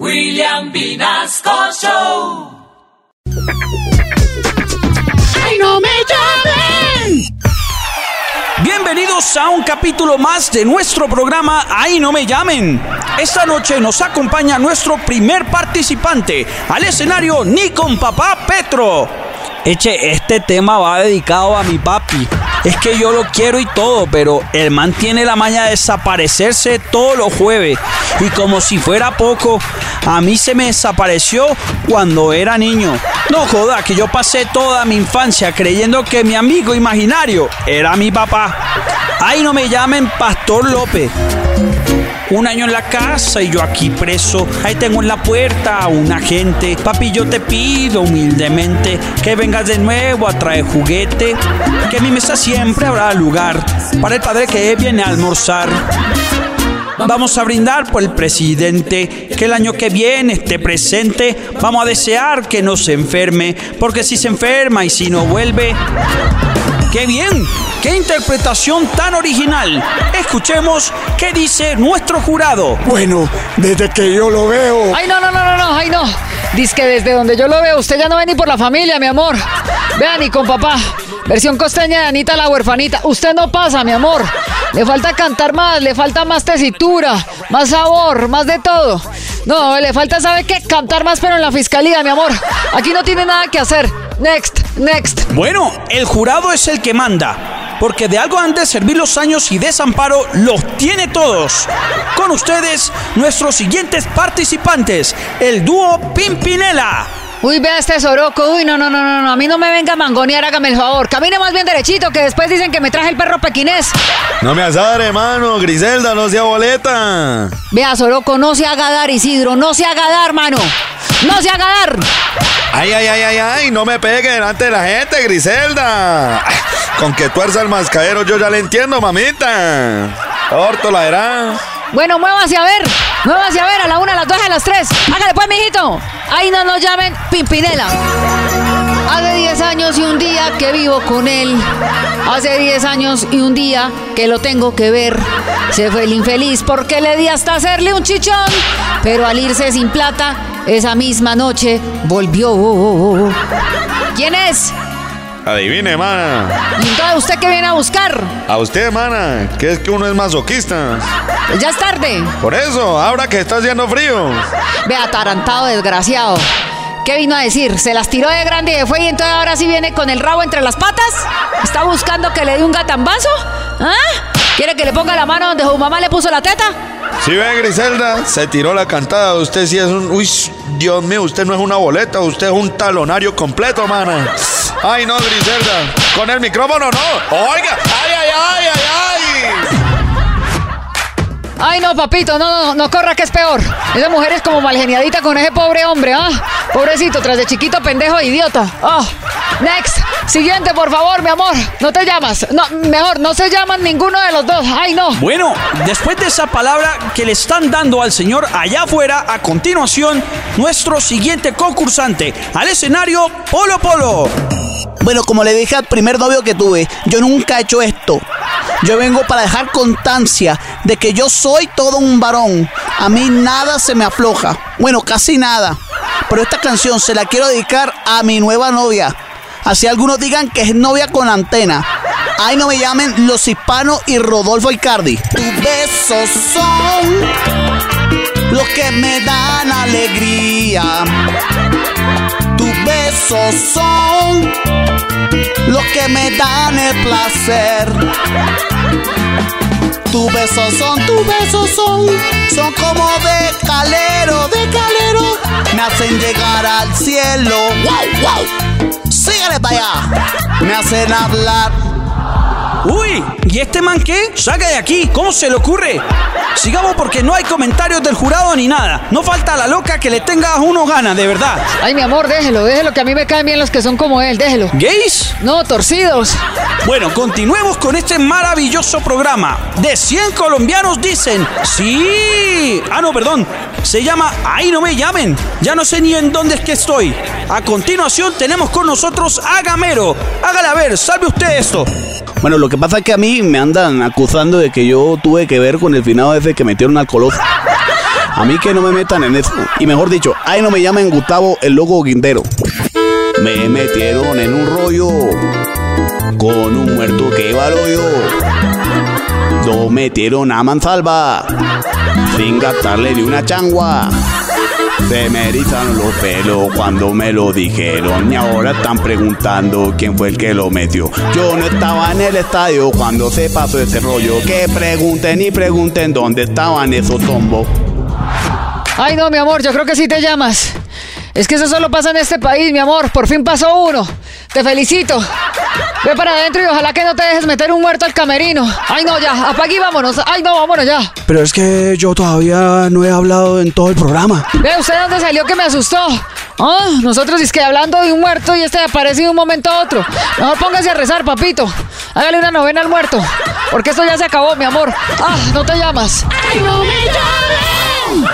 William Vinasco Show. ¡Ay, no me llamen! Bienvenidos a un capítulo más de nuestro programa Ahí no me llamen. Esta noche nos acompaña nuestro primer participante al escenario ni con papá Petro. Eche, este tema va dedicado a mi papi. Es que yo lo quiero y todo, pero el man tiene la maña de desaparecerse todos los jueves. Y como si fuera poco, a mí se me desapareció cuando era niño. No joda, que yo pasé toda mi infancia creyendo que mi amigo imaginario era mi papá. Ahí no me llamen Pastor López. Un año en la casa y yo aquí preso. Ahí tengo en la puerta a un agente. Papi, yo te pido humildemente que vengas de nuevo a traer juguete. Que en mi mesa siempre habrá lugar para el padre que viene a almorzar. Vamos a brindar por el presidente, que el año que viene esté presente. Vamos a desear que no se enferme, porque si se enferma y si no vuelve... ¡Qué bien! ¡Qué interpretación tan original! Escuchemos qué dice nuestro jurado. Bueno, desde que yo lo veo. Ay, no, no, no, no, no, ay, no. Dice que desde donde yo lo veo, usted ya no ve ni por la familia, mi amor. Vea, ni con papá. Versión costeña de Anita la huerfanita. Usted no pasa, mi amor. Le falta cantar más, le falta más tesitura, más sabor, más de todo. No, le falta, ¿sabe qué? Cantar más, pero en la fiscalía, mi amor. Aquí no tiene nada que hacer. Next, next. Bueno, el jurado es el que manda. Porque de algo han de servir los años y desamparo los tiene todos. Con ustedes, nuestros siguientes participantes, el dúo Pimpinela. Uy, vea este soroco. Uy, no, no, no, no, no. A mí no me venga a mangonear, hágame el favor. Camine más bien derechito, que después dicen que me traje el perro pequinés. No me azare, hermano. Griselda, no sea boleta. Vea, soroco, no se haga dar, Isidro. No se haga dar, mano. No se haga dar. Ay, ay, ay, ay, ay. No me pegue delante de la gente, Griselda. Con que tuerza el mascadero yo ya le entiendo, mamita. Orto la era. Bueno, muévase a ver. Muévase a ver a la una, a las dos, a las tres. Hágale pues, mijito. Ahí no nos llamen Pimpinela. Hace 10 años y un día que vivo con él. Hace 10 años y un día que lo tengo que ver. Se fue el infeliz porque le di hasta hacerle un chichón. Pero al irse sin plata, esa misma noche volvió. ¿Quién es? Adivine, mana. ¿Y entonces usted qué viene a buscar? A usted, mana, que es que uno es masoquista. Ya es tarde. Por eso, ahora que está haciendo frío. Ve atarantado, desgraciado. ¿Qué vino a decir? ¿Se las tiró de grande y de fue y entonces ahora sí viene con el rabo entre las patas? ¿Está buscando que le dé un gatambazo? ¿Ah? ¿Quiere que le ponga la mano donde su mamá le puso la teta? Si ve, Griselda, se tiró la cantada. Usted sí es un. Uy, Dios mío, usted no es una boleta, usted es un talonario completo, mana. Ay, no, Griselda. Con el micrófono no. Oiga, ay, ay, ay, ay, ay. Ay, no, papito, no, no, no corra que es peor. Esa mujer es como malgeniadita con ese pobre hombre, ¿ah? Pobrecito, tras de chiquito, pendejo, idiota. Oh, next. Siguiente, por favor, mi amor. No te llamas. No, mejor, no se llaman ninguno de los dos. Ay, no. Bueno, después de esa palabra que le están dando al señor allá afuera, a continuación, nuestro siguiente concursante al escenario, Polo Polo. Bueno, como le dije al primer novio que tuve, yo nunca he hecho esto. Yo vengo para dejar constancia de que yo soy todo un varón. A mí nada se me afloja. Bueno, casi nada. Pero esta canción se la quiero dedicar a mi nueva novia. Así algunos digan que es novia con antena. Ahí no me llamen los hispanos y Rodolfo Icardi. Tus besos son los que me dan alegría. Besos son los que me dan el placer. Tus besos son, tus besos son, son como de calero, de calero. Me hacen llegar al cielo. ¡Wow, wow! Sígale para allá. Me hacen hablar. Uy, ¿y este man qué? Saca de aquí, ¿cómo se le ocurre? Sigamos porque no hay comentarios del jurado ni nada. No falta la loca que le tenga a uno ganas, de verdad. Ay, mi amor, déjelo, déjelo, que a mí me caen bien los que son como él, déjelo. ¿Gays? No, torcidos. Bueno, continuemos con este maravilloso programa. De 100 colombianos dicen, sí. Ah, no, perdón. Se llama Ahí no me llamen. Ya no sé ni en dónde es que estoy. A continuación tenemos con nosotros a Gamero. Hágale a ver, salve usted esto. Bueno, lo que pasa es que a mí me andan acusando de que yo tuve que ver con el finado ese que metieron al coloso. A mí que no me metan en eso. Y mejor dicho, ahí no me llamen Gustavo el loco Guindero. Me metieron en un rollo con un muerto que iba al hoyo. Lo metieron a mansalva sin gastarle ni una changua. Se me erizan los pelos cuando me lo dijeron y ahora están preguntando quién fue el que lo metió. Yo no estaba en el estadio cuando se pasó ese rollo. Que pregunten y pregunten dónde estaban esos tombos. Ay, no, mi amor, yo creo que sí te llamas. Es que eso solo pasa en este país, mi amor. Por fin pasó uno. Te felicito. Ve para adentro y ojalá que no te dejes meter un muerto al camerino. Ay, no, ya. Apague y vámonos. Ay, no, vámonos ya. Pero es que yo todavía no he hablado en todo el programa. Ve usted dónde salió que me asustó. Ah, nosotros es que hablando de un muerto y este aparece de un momento a otro. Mejor póngase a rezar, papito. Hágale una novena al muerto. Porque esto ya se acabó, mi amor. Ah, no te llamas. ¡Ay, no me llamen!